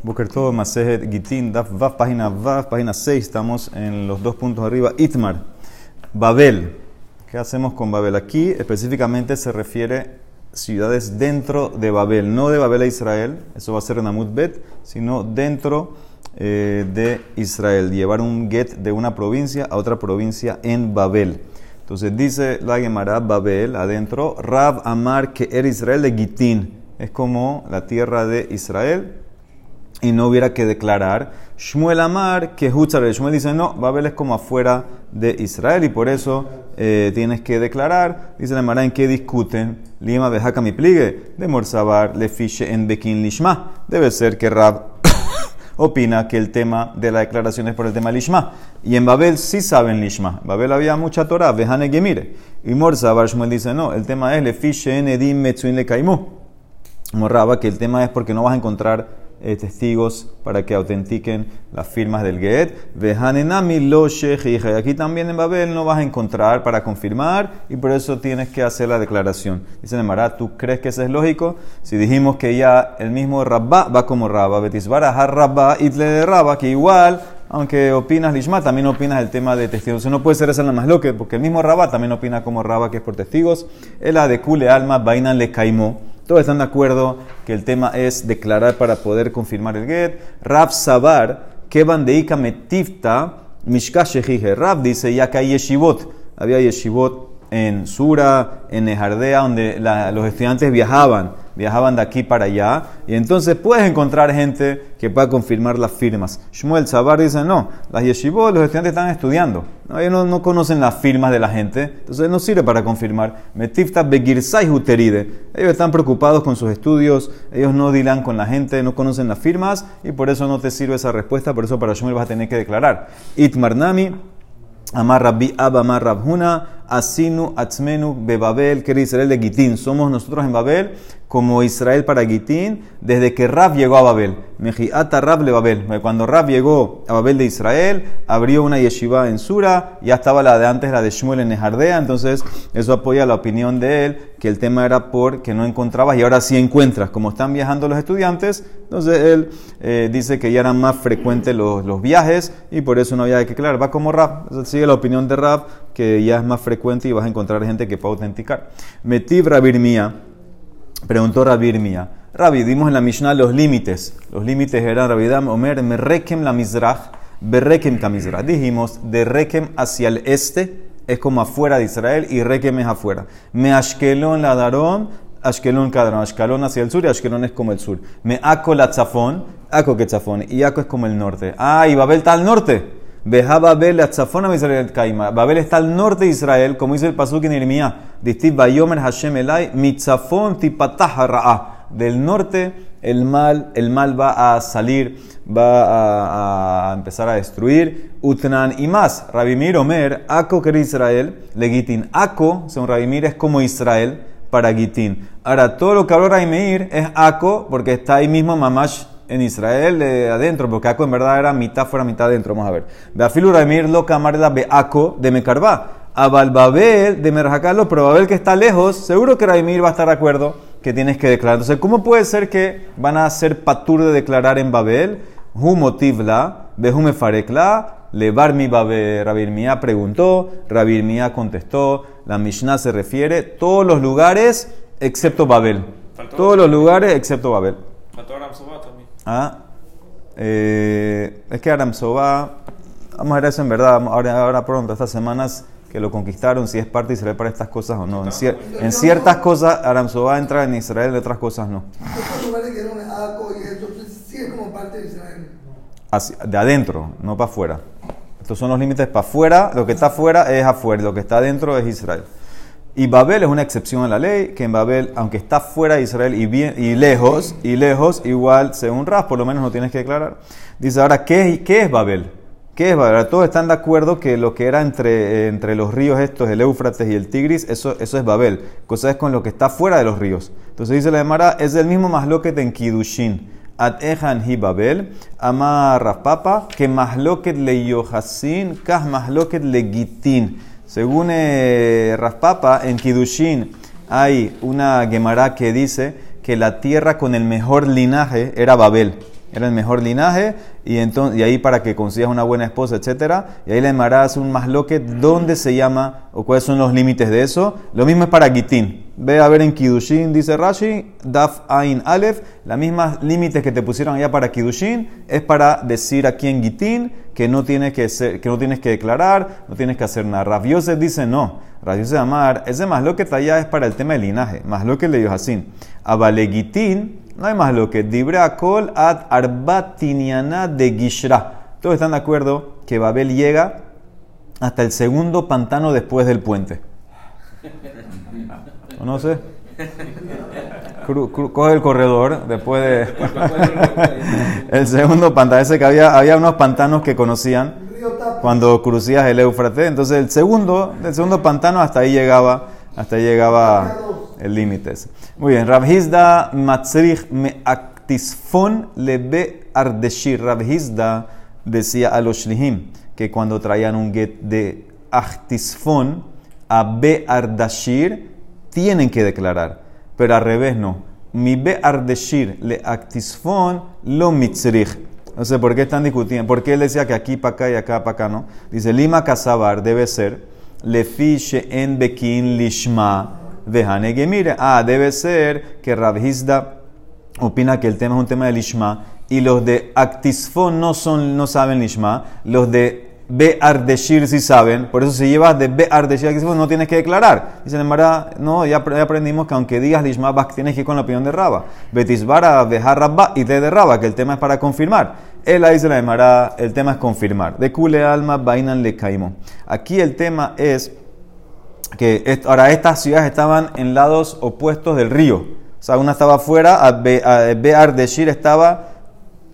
Boker todo, Masejet Gitin, Daf Vav, página Vav, página 6, estamos en los dos puntos arriba. Itmar, Babel. ¿Qué hacemos con Babel? Aquí específicamente se refiere ciudades dentro de Babel, no de Babel a Israel, eso va a ser en Amud Bet, sino dentro eh, de Israel, llevar un get de una provincia a otra provincia en Babel. Entonces dice la Gemara Babel adentro, Rab Amar que era Israel de Gitin, es como la tierra de Israel y no hubiera que declarar. Shmuel Amar, que Hutzar, Shmuel dice, no, Babel es como afuera de Israel y por eso eh, tienes que declarar. Dice la Mara en qué discuten. Lima Bejaka mi pligue, de Morsabar, le fiche en Bekin Lishma. Debe ser que Rab opina que el tema de la declaración es por el tema Lishma. Y en Babel sí saben Lishma. En Babel había mucha Torah, Bejane Gemire. Y Morsabar, Shmuel dice, no, el tema es le fiche en Edim Metzuin le Kaimu. Morraba que el tema es porque no vas a encontrar eh, testigos para que autentiquen las firmas del Get. Vehanenami lo Aquí también en Babel no vas a encontrar para confirmar y por eso tienes que hacer la declaración. Dice Nemara, ¿tú crees que eso es lógico? Si dijimos que ya el mismo Rabba va como Rabba, Betisbara har Rabba, Itle de Rabba, que igual aunque opinas Lishma, también opinas el tema de testigos. no puede ser esa la más loca, porque el mismo Rabba también opina como Rabba, que es por testigos. El de Kule Alma, Bainan le caimó. Todos están de acuerdo que el tema es declarar para poder confirmar el get. Rav Sabar, que bandeika metifta, mishka Rav dice ya que hay yeshivot. Había yeshivot en Sura, en Nejardea, donde los estudiantes viajaban viajaban de aquí para allá, y entonces puedes encontrar gente que pueda confirmar las firmas. Shmuel Sabar dice, no, las yeshivot, los estudiantes están estudiando, ellos no, conocen las firmas de la gente, entonces no sirve para confirmar. Metifta begirsai huteride, ellos están preocupados con sus estudios, ellos no dilan con la gente, no conocen las firmas, y por eso no te sirve esa respuesta, por eso para Shmuel vas a tener que declarar. Itmarnami, Amar Rabbi Abba Amar Rabhuna, Asinu Atzmenu Bebabel, que Israel de Gitín. Somos nosotros en Babel como Israel para Gitín desde que Rab llegó a Babel. Mejiata Rab le Babel. Cuando Rab llegó a Babel de Israel, abrió una yeshiva en Sura, ya estaba la de antes, la de Shmuel en Nejardea, entonces eso apoya la opinión de él, que el tema era porque no encontrabas y ahora sí encuentras. Como están viajando los estudiantes, entonces él eh, dice que ya eran más frecuentes los, los, viajes y por eso no había que aclarar. Va como Rab, sigue la opinión de Rab, que ya es más frecuente y vas a encontrar gente que pueda autenticar. Metib Rabirmía Preguntó Rabir Mía. Rabbi, dimos en la Mishnah los límites. Los límites eran Rabidam Omer, Merekem la Mizrach, Berekem Kamizrach. Dijimos, de Rekem hacia el este es como afuera de Israel y Rekem es afuera. Me Ashkelon la Darom, Ashkelon Kadron, Ashkelon hacia el sur y Ashkelon es como el sur. Me Ako la Tzafón, Ako que Tzafón, y Ako es como el norte. Ah, y Babel está al norte. Babel a Kaima. Babel está al norte de Israel, como dice el Pasuk en Irmía. Distiv Bayomer Hashem Elai, Mitzafon Tipatah. Del norte el mal, el mal va a salir, va a, empezar a destruir. Utnan y más. Rabimir Omer, Ako que Israel, Legitin. Ako, según Rabimir, es como Israel para Gitin. Ahora, todo lo que habló Rabimir es Ako, porque está ahí mismo Mamash en Israel de adentro, porque Aco en verdad era mitad fuera, mitad adentro. Vamos a ver. Beafilu Ramir lo camarda Beaco de Mecarba. A Balbabel de Merjacalo, pero Babel que está lejos, seguro que Ramir va a estar de acuerdo que tienes que declarar. Entonces, ¿cómo puede ser que van a hacer patur de declarar en Babel? Hu motivla, behume farekla, levar mi Babel. Rabir Mía preguntó, Rabir Mía contestó, la Mishnah se refiere todos los lugares excepto Babel. Todos los lugares excepto Babel. ¿Ah? Eh, es que Aram Soba, vamos a ver eso en verdad, ahora, ahora pronto, estas semanas que lo conquistaron, si es parte de Israel para estas cosas o no. En, ciertas cosas Aram Soba entra en Israel, en otras cosas no. de adentro, no para afuera. Estos son los límites para afuera, lo que está afuera es afuera, lo que está adentro es Israel. Y Babel es una excepción a la ley, que en Babel, aunque está fuera de Israel y, bien, y lejos, y lejos, igual según Ras, por lo menos no tienes que declarar. Dice ahora, ¿qué, qué es Babel? ¿Qué es Babel? todos están de acuerdo que lo que era entre, entre los ríos estos, el Éufrates y el Tigris, eso, eso es Babel. Cosa es con lo que está fuera de los ríos. Entonces dice la Gemara, es el mismo masloquet en Kidushin. At ehan hi Babel, ama Raspapa, que masloquet le Yohasin, kas masloquet le Gitin. Según eh, Raspapa, en Kidushin hay una Gemara que dice que la tierra con el mejor linaje era Babel. era el mejor linaje, y, entonces, y ahí para que consigas una buena esposa, etc. Y ahí la Emara hace un masloque, ¿dónde se llama o cuáles son los límites de eso? Lo mismo es para Gitín. Ve a ver en Kidushin, dice Rashi, Daf Ain Aleph, las mismas límites que te pusieron allá para Kidushin, es para decir aquí en Gitín que no tienes que, que, que declarar, no tienes que hacer nada. Rav dice no. Rav Yosef Amar, ese masloque allá es para el tema del linaje, masloque le dio así. Gitín, no hay más lo que Dibra Kol ad Arbatiniana de Gishra. Todos están de acuerdo que Babel llega hasta el segundo pantano después del puente. no sé? coge el corredor después de. el segundo pantano. Ese que había, había unos pantanos que conocían cuando crucías el Éufrates. Entonces, el segundo, el segundo pantano hasta ahí llegaba, hasta ahí llegaba el límite. Muy bien, Rabhizda Matzrich me actisfon lebe ardeshir. Rabhizda decía a los shlihim que cuando traían un get de actisfon a be ardashir tienen que declarar, pero al revés no. Mi be ardeshir le actisfon lo mitzrich. No sé por qué están discutiendo. ¿Por qué él decía que aquí para acá y acá para acá no? Dice Lima Casabar debe ser le fiche en bekin lishma de mire, ah, debe ser que Rabhizda opina que el tema es un tema de Lishma y los de Actisfon no, son, no saben Lishma, los de Be Ardeshir sí saben, por eso si llevas de Be Ardeshir no tienes que declarar. Dice Mara, no, ya, aprendimos que aunque digas Lishma, tienes que ir con la opinión de Raba. Betisbara, Bejar Rabba y te de Raba, que el tema es para confirmar. Él dice la Mara, el tema es confirmar. De Kule Alma, Bainan Le. Aquí el tema es que ahora estas ciudades estaban en lados opuestos del río. O sea, una estaba afuera, Be'ar de Shir estaba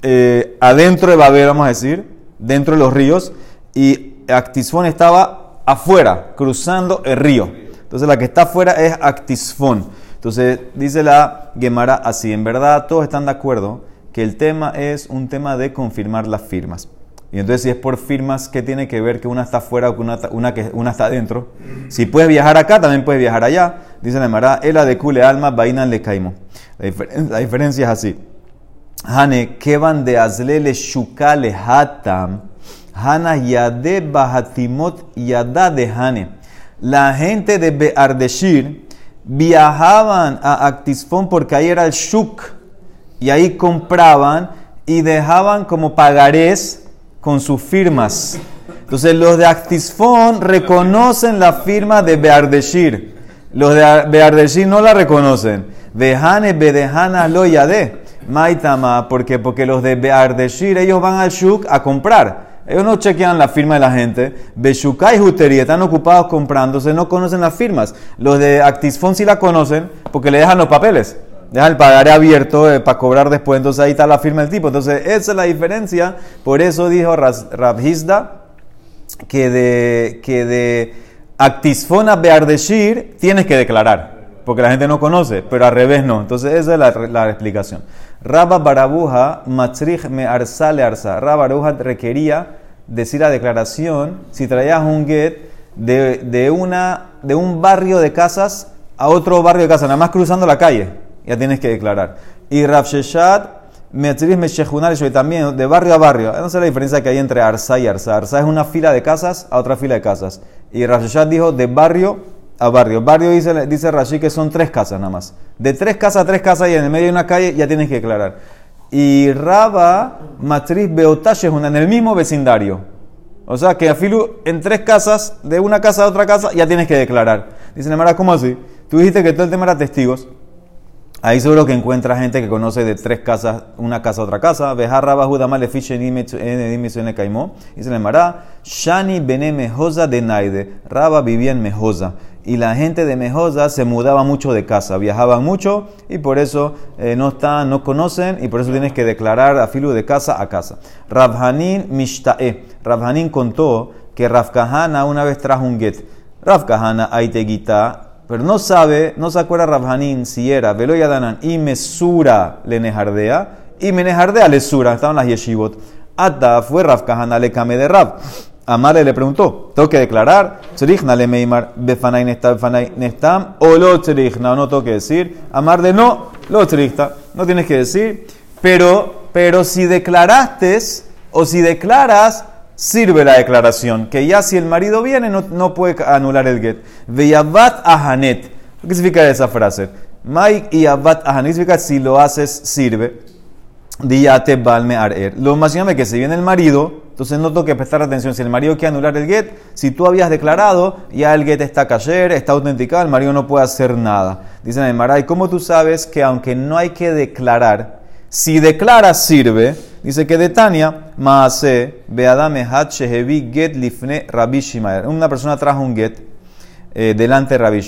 eh, adentro de Babel, vamos a decir, dentro de los ríos, y Actisfón estaba afuera, cruzando el río. Entonces la que está afuera es Actisfón. Entonces dice la Gemara así, en verdad todos están de acuerdo que el tema es un tema de confirmar las firmas. Y entonces, si es por firmas, ¿qué tiene que ver que una está afuera o que una, una, que una está adentro? Si puedes viajar acá, también puedes viajar allá. Dice la Mara, ela de kule alma, bainan le caimo. La, diferencia es así. Hane, van de azlele shukale hatam, hana yade bahatimot yada de hane. La gente de Beardeshir viajaban a Actisfón porque ahí era el shuk. Y ahí compraban y dejaban como pagarés con sus firmas. Entonces los de Actisfón reconocen la firma de Beardeshir. Los de Beardeshir no la reconocen. Vejane Bedehana lo yade. Maitama, ¿por qué? Porque los de Beardeshir, ellos van al Shuk a comprar. Ellos no chequean la firma de la gente. Beshuka y Jutería están ocupados comprándose, no conocen las firmas. Los de Actisfón sí la conocen porque le dejan los papeles deja el pagaré abierto eh, para cobrar después, entonces ahí está la firma del tipo. Entonces, esa es la diferencia. Por eso dijo Rabhizda que de, que de Actisfona Beardeshir tienes que declarar, porque la gente no conoce, pero al revés no. Entonces, esa es la, la explicación. Rabba Barabuja, Matzrich me arsale arsa. Rabba Barabuja requería decir la declaración si traías un get de, de, una, de un barrio de casas a otro barrio de casas, nada más cruzando la calle ya tienes que declarar. Y Rav Sheshat, y también de barrio a barrio. No sé la diferencia que hay entre Arsa y Arsa. Arsa es una fila de casas a otra fila de casas. Y Rav Sheshat dijo de barrio a barrio. Barrio dice, dice Rashi que son tres casas nada más. De tres casas a tres casas y en el medio de una calle ya tienes que declarar. Y Raba Matriz una en el mismo vecindario. O sea que afilu en tres casas, de una casa a otra casa, ya tienes que declarar. Dice Nemara, ¿cómo así? Tú dijiste que todo el tema era testigos. Ahí seguro que encuentra gente que conoce de tres casas, una casa a otra casa. Bejarra Judama le fiche en caimó. Le llamará Shani bene Mejosa de Naide. Raba vivía en Mejosa. Y la gente de Mejosa se mudaba mucho de casa, viajaban mucho y por eso eh, no están, no conocen y por eso tienes que declarar a filo de casa a casa. Rabhanin Mishtae. Rabhanin contó que Rafkahana una vez trajo un get. Rafkahana Aiteguita pero no sabe, no se acuerda Rabhanin si era Velo Yadanan y Mesura le nejardea y Menejardea le sura, estaban las yeshivot. Ata fue Rav Kahana le came de Rav. Amale le preguntó, tengo que declarar, Tzrichna le meimar, befanay nestam, befanay nestam, o lo tzrichna, no tengo que decir, amar de no, lo tzrichta, no tienes que decir, pero Pero si declaraste o si declaras, sirve la declaración. Que ya si el marido viene, no, no puede anular el get. Veyabat ahanet. ¿Qué significa esa frase? Mike y abat ahanet significa si lo haces, sirve. Diyate balme arer. Lo más que si viene el marido, entonces no tengo que prestar atención. Si el marido quiere anular el get, si tú habías declarado, ya el get está cayer, está autenticado, el marido no puede hacer nada. Dicen el Maray, ¿cómo tú sabes que aunque no hay que declarar, si declaras sirve? Dice que de Tania, Maase, Beadame Get Lifne Rabbi Una persona trajo un get eh, delante de Rabbi.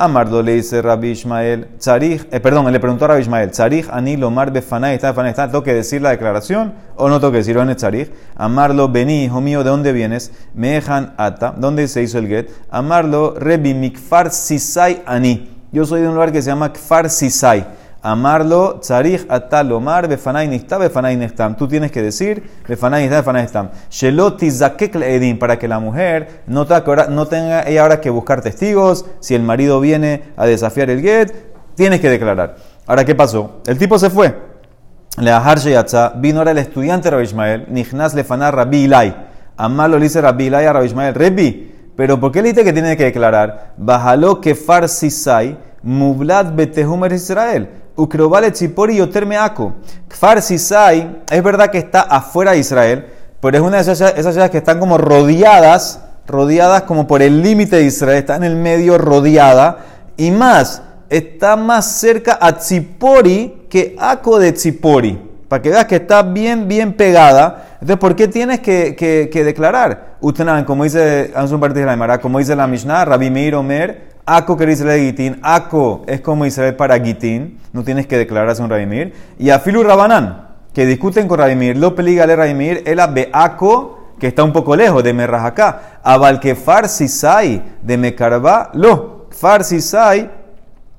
Amardo le dice Rabbi Ishmael, Tzarich, eh, perdón, le preguntó a Rabbi Ishmael, Tzarich ani lomar befanay, está befanay, está, ¿tengo que decir la declaración o no tengo que decirlo en el Tzarich? Amarlo, vení, hijo mío, ¿de dónde vienes? Mejan ata, ¿dónde se hizo el get? Amarlo, Rebi mikfar sisai ani. Yo soy de un lugar que se llama Kfar Sisai. Amarlo, tzarich atalomar, befanay nista, befanay. Tú tienes que decir, befanay nista, befanay zakek edim, para que la mujer no, tenga ella ahora que buscar testigos. Si el marido viene a desafiar el get, tienes que declarar. Ahora, ¿qué pasó? El tipo se fue. Le yatza, vino ahora el estudiante Rabbi Ishmael, Nihnas lefanar Rabbi Ilai. Amarlo le dice Rabbi Ilai a Rabbi Ishmael, Rebi, pero ¿por qué le dice que tiene que declarar? Bajalo que farsisai, mublat betehumer Israel. Ukrobale Tzipori Yoterme Ako. Kfar Sisai, es verdad que está afuera de Israel, pero es una de esas, ciudades que están como rodeadas, rodeadas como por el límite de Israel, está en el medio rodeada, y más, está más cerca a Tzipori que Ako de Tzipori. Para que veas que está bien, bien pegada. Entonces, ¿por qué tienes que, que, declarar? Ustedes, como dice, un partido de la como dice la Mishnah, Rabbi Meir Omer, Ako quiere Israel Gitín. Ako es como Israel para Gitín. No tienes que declararse un Rabimir. Y Afilu Rabanán, que discuten con Rabimir. Lo peligale Rabimir. El Ako, que está un poco lejos de Merrajaká. Abal que Farsisai de Mekarba. Lo. Farsisai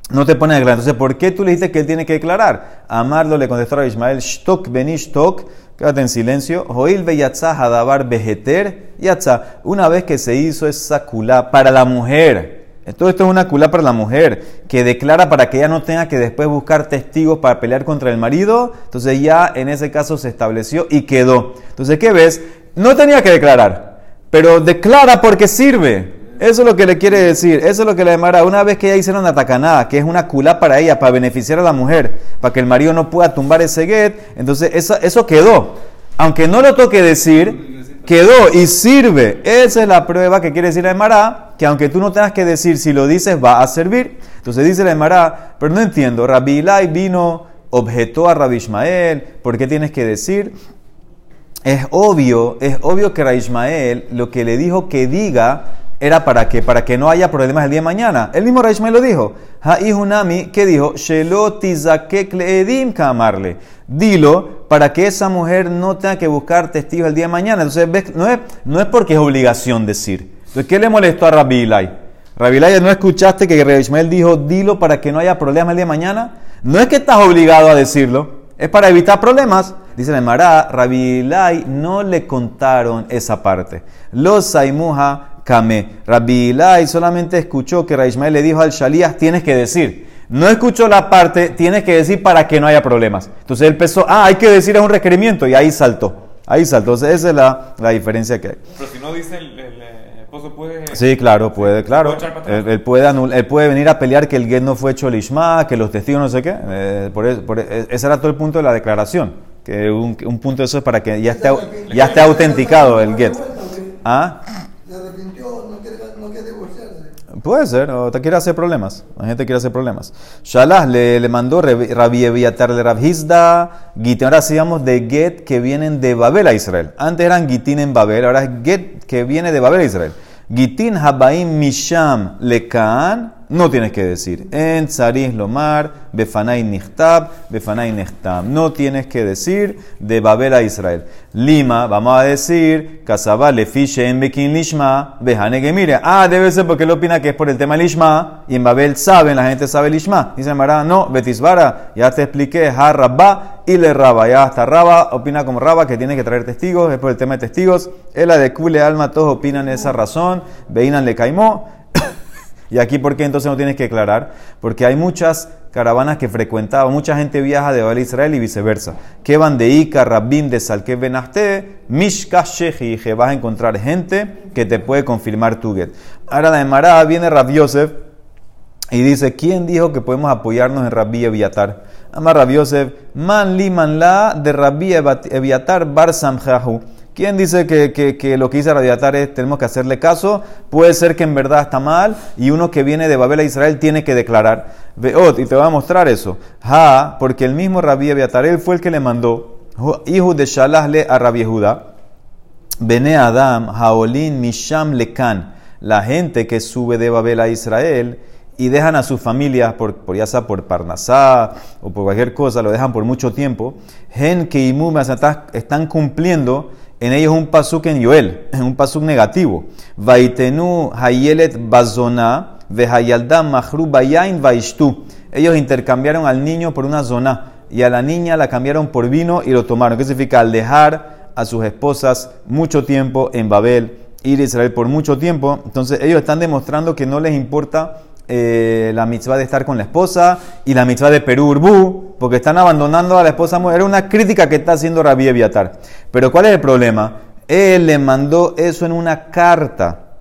no te pone a declarar. Entonces, ¿por qué tú le dices que él tiene que declarar? Amarlo le contestó a Ismael. Shtok benishtok. Quédate en silencio. Joil be hadabar beheter yatza. Una vez que se hizo esa culá para la mujer todo esto es una culá para la mujer, que declara para que ella no tenga que después buscar testigos para pelear contra el marido. Entonces ya en ese caso se estableció y quedó. Entonces, ¿qué ves? No tenía que declarar, pero declara porque sirve. Eso es lo que le quiere decir. Eso es lo que le demara. Una vez que ella hicieron una tacanada, que es una culá para ella, para beneficiar a la mujer, para que el marido no pueda tumbar ese get, entonces eso, eso quedó. Aunque no lo toque decir, quedó y sirve. Esa es la prueba que quiere decir la Emara, que aunque tú no tengas que decir si lo dices, va a servir. Entonces dice la Emara, pero no entiendo, Rabbi Ilai vino, objetó a Rabbi Ismael, ¿por qué tienes que decir? Es obvio, es obvio que Rabbi Ismael lo que le dijo que diga era para que, para que no haya problemas el día de mañana. El mismo Raishmael lo dijo. Ha'ihunami, ¿qué dijo? kamarle. Dilo para que esa mujer no tenga que buscar testigos el día de mañana. Entonces, ¿ves? No, es, no es porque es obligación decir. Entonces, ¿qué le molestó a Rabbi Ilai? Rabbi ¿no escuchaste que Raishmael dijo, dilo para que no haya problemas el día de mañana? No es que estás obligado a decirlo, es para evitar problemas. Dice la Mará, Rabbi no le contaron esa parte. Los Saimuja Kame. Rabbi Ilai solamente escuchó que Raishmael le dijo al Shalías, tienes que decir. No escuchó la parte, tienes que decir para que no haya problemas. Entonces él pensó, ah, hay que decir es un requerimiento y ahí saltó. Ahí saltó. Entonces esa es la, la diferencia que hay. Pero si no dice el, esposo puede... Sí, claro, puede, claro. Él, puede él puede venir a pelear que el get no fue hecho lishma, que los testigos no sé qué. Eh, por, e, ese era todo el punto de la declaración. Que un, un punto de eso es para que ya esté, ya esté autenticado el get. ¿Ah? se arrepintió, no quiere, no quiere divorciarse. Puede ser, o te quiere hacer problemas. La gente quiere hacer problemas. Shalah le, le mandó Rabbi Eviatar de Rabhizda, Gitin. Ahora sigamos de Get que vienen de Babel a Israel. Antes eran Gitin en Babel, ahora es Get que viene de Babel a Israel. Gitin Habaim Misham Lekaan no tienes que decir. En Tzarih Lomar, Befanay Nichtab, Befanay Nechtam. No tienes que decir de Babel a Israel. Lima, vamos a decir, Kasabá Lefiche en Bekin Lishma, Behane Gemire. Ah, debe ser porque él opina que es por el tema Lishma. Y en Babel saben, la gente sabe Lishma. Dice Mará, no, Betisbara, ya te expliqué, Ha Rabba y le Rabba. Ya hasta Rabba opina como Rabba que tiene que traer testigos, es por el tema de testigos. Es la de Kule Alma, todos opinan esa razón. Veinan le caimó. Y aquí, ¿por qué entonces no tienes que aclarar? Porque hay muchas caravanas que frecuentaban, mucha gente viaja de Babel a Israel y viceversa. Que van de Ica, Rabim, de Salke, Benaste, Mishka, que vas a encontrar gente que te puede confirmar tu get. Ahora la Emara viene Rab Yosef y dice, ¿quién dijo que podemos apoyarnos en Rabbi Eviatar? Amar Rab Yosef, man li man la de Rabbi Eviatar bar samjahu. ¿Quién dice que, que, lo que dice Radiatar es tenemos que hacerle caso? Puede ser que en verdad está mal y uno que viene de Babel a Israel tiene que declarar. Veot, y te voy a mostrar eso. Ha, porque el mismo Rabbi Abiatar, él fue el que le mandó, hijo de Shalahle a Rabbi Judá, Bene Adam, Haolin, Misham, Lekan, la gente que sube de Babel a Israel y dejan a sus familias, por, por, ya sea por Parnasá o por cualquier cosa, lo dejan por mucho tiempo, Gen que están cumpliendo en ellos un pasuk en Yoel, un pasuk negativo. Vaitenu hayelet bazona mahru bayain vaishtu. Ellos intercambiaron al niño por una zona y a la niña la cambiaron por vino y lo tomaron. ¿Qué significa? Al dejar a sus esposas mucho tiempo en Babel, ir a Israel por mucho tiempo. Entonces ellos están demostrando que no les importa eh, la mitzvah de estar con la esposa y la mitzvah de Perú Urbú, porque están abandonando a la esposa. Era una crítica que está haciendo Rabí Eviatar. Pero ¿cuál es el problema? Él le mandó eso en una carta.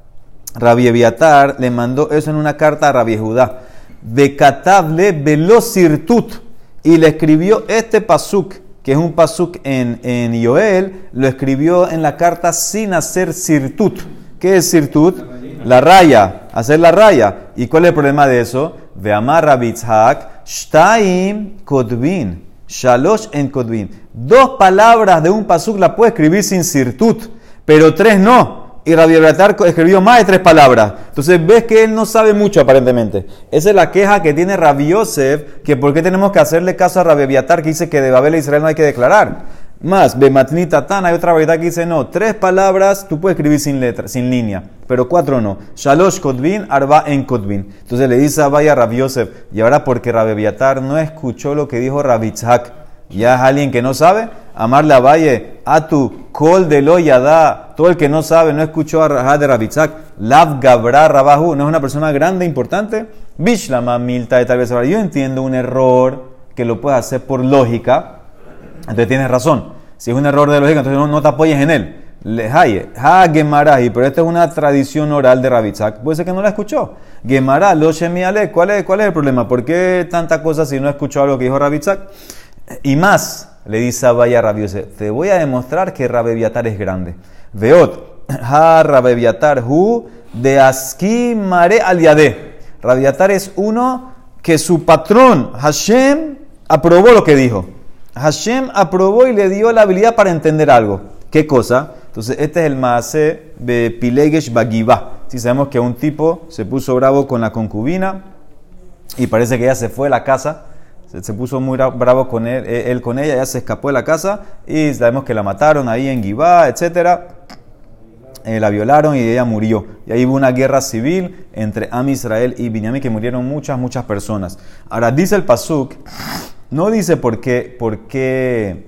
Rabí Eviatar le mandó eso en una carta a Rabí Judá. De Catable Velocirtut. Y le escribió este pasuk, que es un pasuk en, en Yoel, lo escribió en la carta sin hacer sirtut. ¿Qué es sirtut? La raya, hacer la raya. ¿Y cuál es el problema de eso? De amar Rabitzhak, Shtaim Kodvin, Shalosh en Kodvin. Dos palabras de un pasuk la puede escribir sin sirtut, pero tres no. Y Rabbi escribió más de tres palabras. Entonces ves que él no sabe mucho aparentemente. Esa es la queja que tiene Rabbi Yosef, que por qué tenemos que hacerle caso a Rabbi que dice que de Babel a Israel no hay que declarar. Más, Bematnita Tan, hay otra verdad que dice no. Tres palabras tú puedes escribir sin letra, sin línea, pero cuatro no. Shalosh Kotvin, Arba en Kotvin. Entonces le dice a Vaya Rav Yosef, y ahora porque Rabeviatar no escuchó lo que dijo Rabitzhak, ya es alguien que no sabe, amarle a Valle, a tu Kol de Loyada, todo el que no sabe, no escuchó a Rajad de Rabitzhak, Lav Gabra Rabahu, no es una persona grande, importante. Bishlama Milta de tal vez. Yo entiendo un error que lo puedes hacer por lógica entonces tienes razón. Si es un error de lógica, entonces no, te apoyes en él. Lehaye, ha Gemarahi, pero esta es una tradición oral de Rabitzak. Puede ser que no la escuchó. Gemara, lo shemiale, ¿cuál es, ¿cuál es el problema? ¿Por qué tanta cosa si no escuchó algo que dijo Rabitzak? Y más, le dice a Vaya Rabiose, te voy a demostrar que Rabeviatar es grande. Veot, ha Rabeviatar hu de aski mare aliade. Rabiatar es uno que su patrón, Hashem, aprobó lo que dijo. Hashem aprobó y le dio la habilidad para entender algo. ¿Qué cosa? Entonces, este es el Maase de Pilegesh Bagiba. Si sabemos que un tipo se puso bravo con la concubina y parece que ella se fue de la casa, se, puso muy bravo con él, eh, él, con ella, ella se escapó de la casa y sabemos que la mataron ahí en Gibá, etc. Eh, la violaron y ella murió. Y ahí hubo una guerra civil entre Am Israel y Binyamin que murieron muchas, muchas personas. Ahora dice el Pasuk no dice por qué, por qué,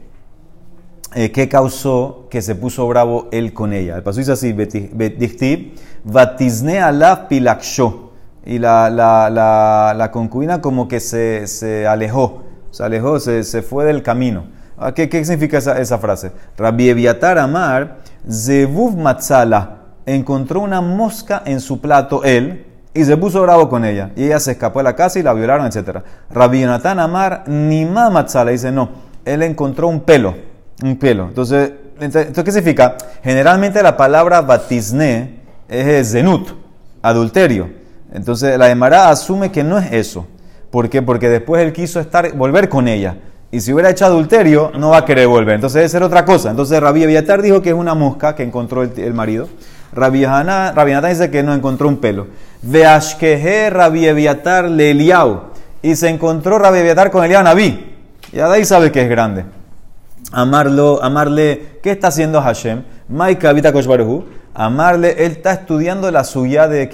eh, qué causó que se puso bravo él con ella. El paso dice así, Dichtib, Vatizne ala pilaksho. Y la, la, la, la, concubina como que se, se alejó, se alejó, se, se, fue del camino. Ah, ¿Qué, qué significa esa, esa, frase? Rabbi Eviatar Amar, Zevuv Matzala, encontró una mosca en su plato él, y se puso bravo con ella. Y ella se escapó de la casa y la violaron, etc. Rabbi Yonatan Amar, ni Matzala, dice no. Él encontró un pelo. Un pelo. Entonces, ¿qué significa? Generalmente la palabra batizne es zenut, adulterio. Entonces la Emara asume que no es eso. ¿Por qué? Porque después él quiso estar, volver con ella. Y si hubiera hecho adulterio, no va a querer volver. Entonces debe ser otra cosa. Entonces Rabbi Abiatar dijo que es una mosca que encontró el, marido. Rabbi, Hanatan dice que no encontró un pelo. Veashkehe Rabbi Eviatar le Y se encontró Rabbi Eviatar con Eliab Naví. Ya de ahí sabe que es grande. Amarlo, amarle, ¿qué está haciendo Hashem? Maika Vita Koshbaruhu. Amarle, él está estudiando la suya de,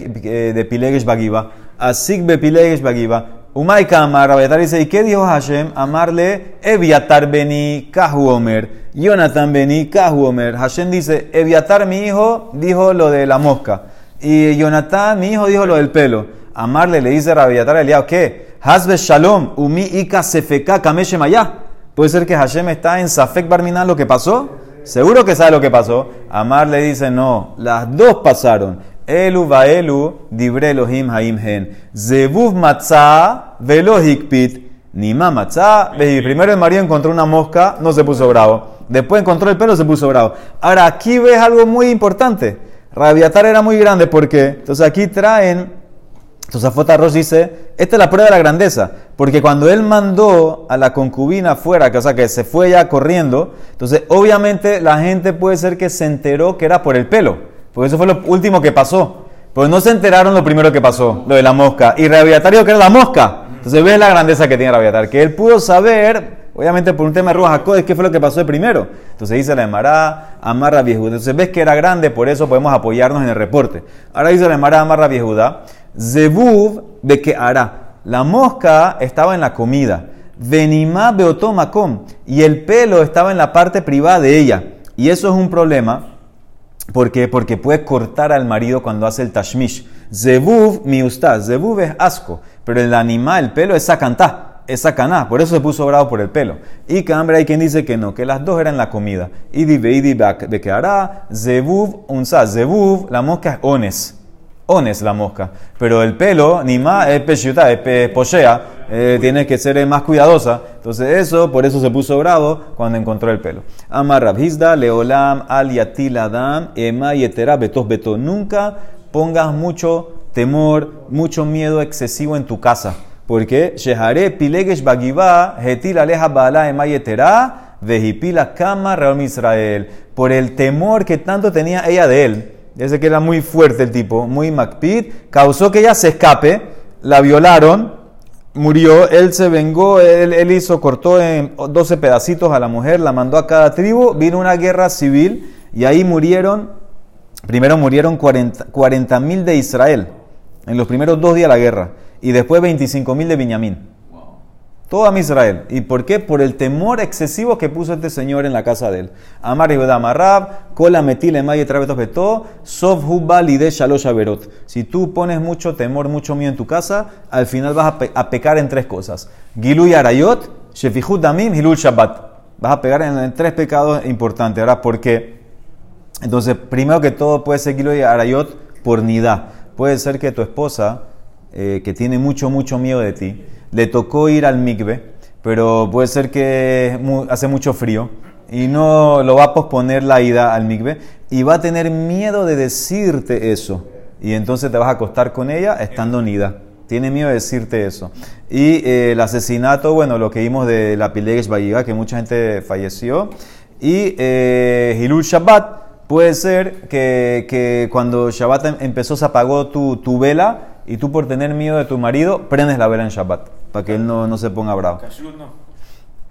de Pilegesh Bagiba. Asik be Pilegesh Bagiba. Umaika Amar, Rabbi dice, ¿y qué dijo Hashem? Amarle, Eviatar beni Kahu Omer. Jonathan beni Kahu Omer. Hashem dice, Eviatar mi hijo dijo lo de la mosca. Y Jonathan, mi hijo, dijo lo del pelo. Amarle le dice Rabiatar Eliyahu, ¿qué? Hasbe Shalom, Umi Ika Sefeka Kameshem allá. Puede ser que Hashem está en Safek Barminan lo que pasó. Seguro que sabe lo que pasó. Amar le dice, no, las dos pasaron. Elu va elu, dibre Elohim haim hen. Zebuv matzah, velo hikpit. Nima matzah, primero el marido encontró una mosca, no se puso bravo. Después encontró el pelo, se puso bravo. Ahora aquí ves algo muy importante. Rabiatar era muy grande porque, entonces aquí traen, Fota Ross dice, esta es la prueba de la grandeza, porque cuando él mandó a la concubina afuera, que, que se fue ya corriendo, entonces obviamente la gente puede ser que se enteró que era por el pelo, porque eso fue lo último que pasó. Pues no se enteraron lo primero que pasó, lo de la mosca. Y Rabiatar dijo que era la mosca. Entonces ves la grandeza que tiene Rabiatar, que él pudo saber Obviamente por un tema de Ruach ¿qué fue lo que pasó de primero? Entonces dice la Emara, amarra viejuda. Entonces ves que era grande, por eso podemos apoyarnos en el reporte. Ahora dice la Emara, amarra viejuda. Zebuv de que hará. La mosca estaba en la comida. Venimá beotomakom. Y el pelo estaba en la parte privada de ella. Y eso es un problema. ¿Por qué? Porque puede cortar al marido cuando hace el tashmish. Zebuv miustaz. Zebuv es asco. Pero el animal, el pelo es sacantá es sacaná, por eso se puso bravo por el pelo. Y hambre hay quien dice que no, que las dos eran la comida. Y di de que hará, zebuv, unsa, zebuv, la mosca es ones. Ones la mosca. Pero el pelo, ni más, es peshuta, es pochea, eh, tiene que ser más cuidadosa. Entonces eso, por eso se puso bravo cuando encontró el pelo. Amar Rabhizda, Leolam, Al Yatil Adam, Ema Yetera, Betos Beto. Nunca pongas mucho temor, mucho miedo excesivo en tu casa porque Shehare Pilegesh Bagiba, Hetil Aleja Bala Emayetera, Vejipila Kama Real Israel. Por el temor que tanto tenía ella de él. Ese que era muy fuerte el tipo, muy macpid, causó que ella se escape, la violaron, murió, él se vengó, él, hizo, cortó en 12 pedacitos a la mujer, la mandó a cada tribu, vino una guerra civil y ahí murieron, primero murieron 40 mil de Israel, en los primeros dos días de la guerra y después 25.000 de Benjamín. Toda Israel. ¿Y por qué? Por el temor excesivo que puso este señor en la casa de él. Amar y Amarrab, Kola Metile Maye Travetos Beto, Sov de Shalosh Averot. Si tú pones mucho temor, mucho miedo en tu casa, al final vas a, pecar en tres cosas. Gilu Arayot, Shefihut Damim, Hilul Shabbat. Vas a pegar en, tres pecados importantes. Ahora, ¿por qué? Entonces, primero que todo puede ser Gilu Arayot por nidá. Puede ser que tu esposa eh, que tiene mucho, mucho miedo de ti, le tocó ir al mikve, pero puede ser que hace mucho frío y no lo va a posponer la ida al mikve y va a tener miedo de decirte eso. Y entonces te vas a acostar con ella estando unida. Tiene miedo de decirte eso. Y eh, el asesinato, bueno, lo que vimos de la Pilegesh Bayiga, que mucha gente falleció. Y eh, Hilul Shabbat, puede ser que, que, cuando Shabbat em-, empezó se apagó tu, tu vela y tú por tener miedo de tu marido, prendes la vela en Shabbat, para que él no, no se ponga bravo. Kashur no.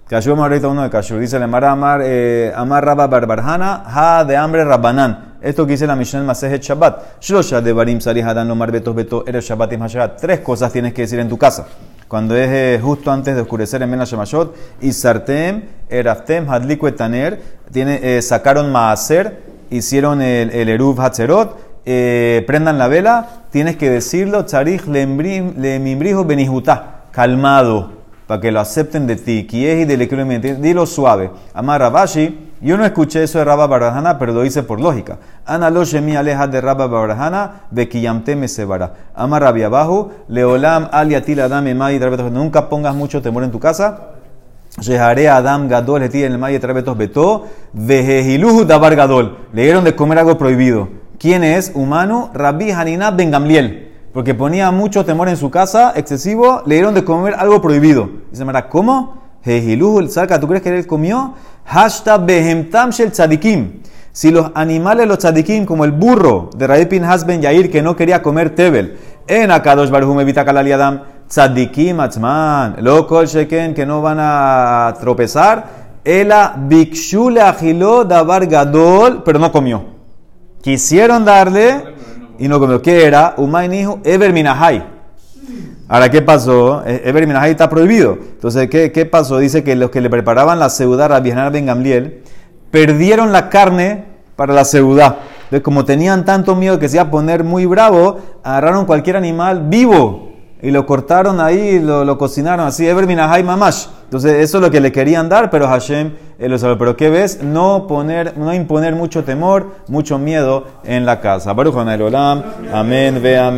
Kashur ahorita uno de Kashur. Dice le Mara Amar, eh, Amar Rabba Barbarhana, Ha de hambre Rabbanan. Esto que dice la Mishnah en Masejet Shabbat. Shlosha de Barim Sarih Hadan Lomar Betos Beto Eres Shabbat y Mashagat. Tres cosas tienes que decir en tu casa. Cuando es eh, justo antes de oscurecer en Mena Shemashot, Isartem, Eraftem, Hadliku Etaner, tiene, eh, sacaron Maaser, hicieron el, el Eruv Hatzerot, eh, prendan la vela, tienes que decirlo, Tzarich le mimbrijo benihutá, calmado, para que lo acepten de ti. y de dilo suave. Amar Rabashi, yo no escuché eso de Rabba Barahana, pero lo hice por lógica. Ana lo mi aleja de Rabba me sebara. Amar Rabbi abajo, leolam aliatila dame mai Nunca pongas mucho temor en tu casa. Adam Gadol en el Maye Trabetos Beto, Dabar Gadol. Le dieron de comer algo prohibido. ¿Quién es? Humano, Rabbi Hanina Ben Gamliel. Porque ponía mucho temor en su casa, excesivo, le dieron de comer algo prohibido. Dice Mara, ¿cómo? saca, ¿tú crees que él comió? Hashtag Behemtam Shel Tzadikim. Si los animales, los tzadikim, como el burro de Rabbi Pinhas Ben Yair, que no quería comer tebel, en Akadosh Baruch Evita Kalali Adam, tzadikim atzman, lo kol sheken, que no van a tropezar, ela bikshule agiló davar gadol, pero no comió. Quisieron darle y no comió. ¿Qué era? Umay hijo Eber Minahai. Ahora, ¿qué pasó? Eber Minahai está prohibido. Entonces, ¿qué, ¿qué, pasó? Dice que los que le preparaban la seudá a Rabbi Ben Gamliel perdieron la carne para la seudá. Entonces, como tenían tanto miedo que se iba a poner muy bravo, agarraron cualquier animal vivo y lo cortaron ahí, lo, lo cocinaron así, Ever minahai mamash. Entonces, eso es lo que le querían dar, pero Hashem eh, lo sabe. Pero ¿qué ves? No, poner, no imponer mucho temor, mucho miedo en la casa. Baruch amén, ve amén.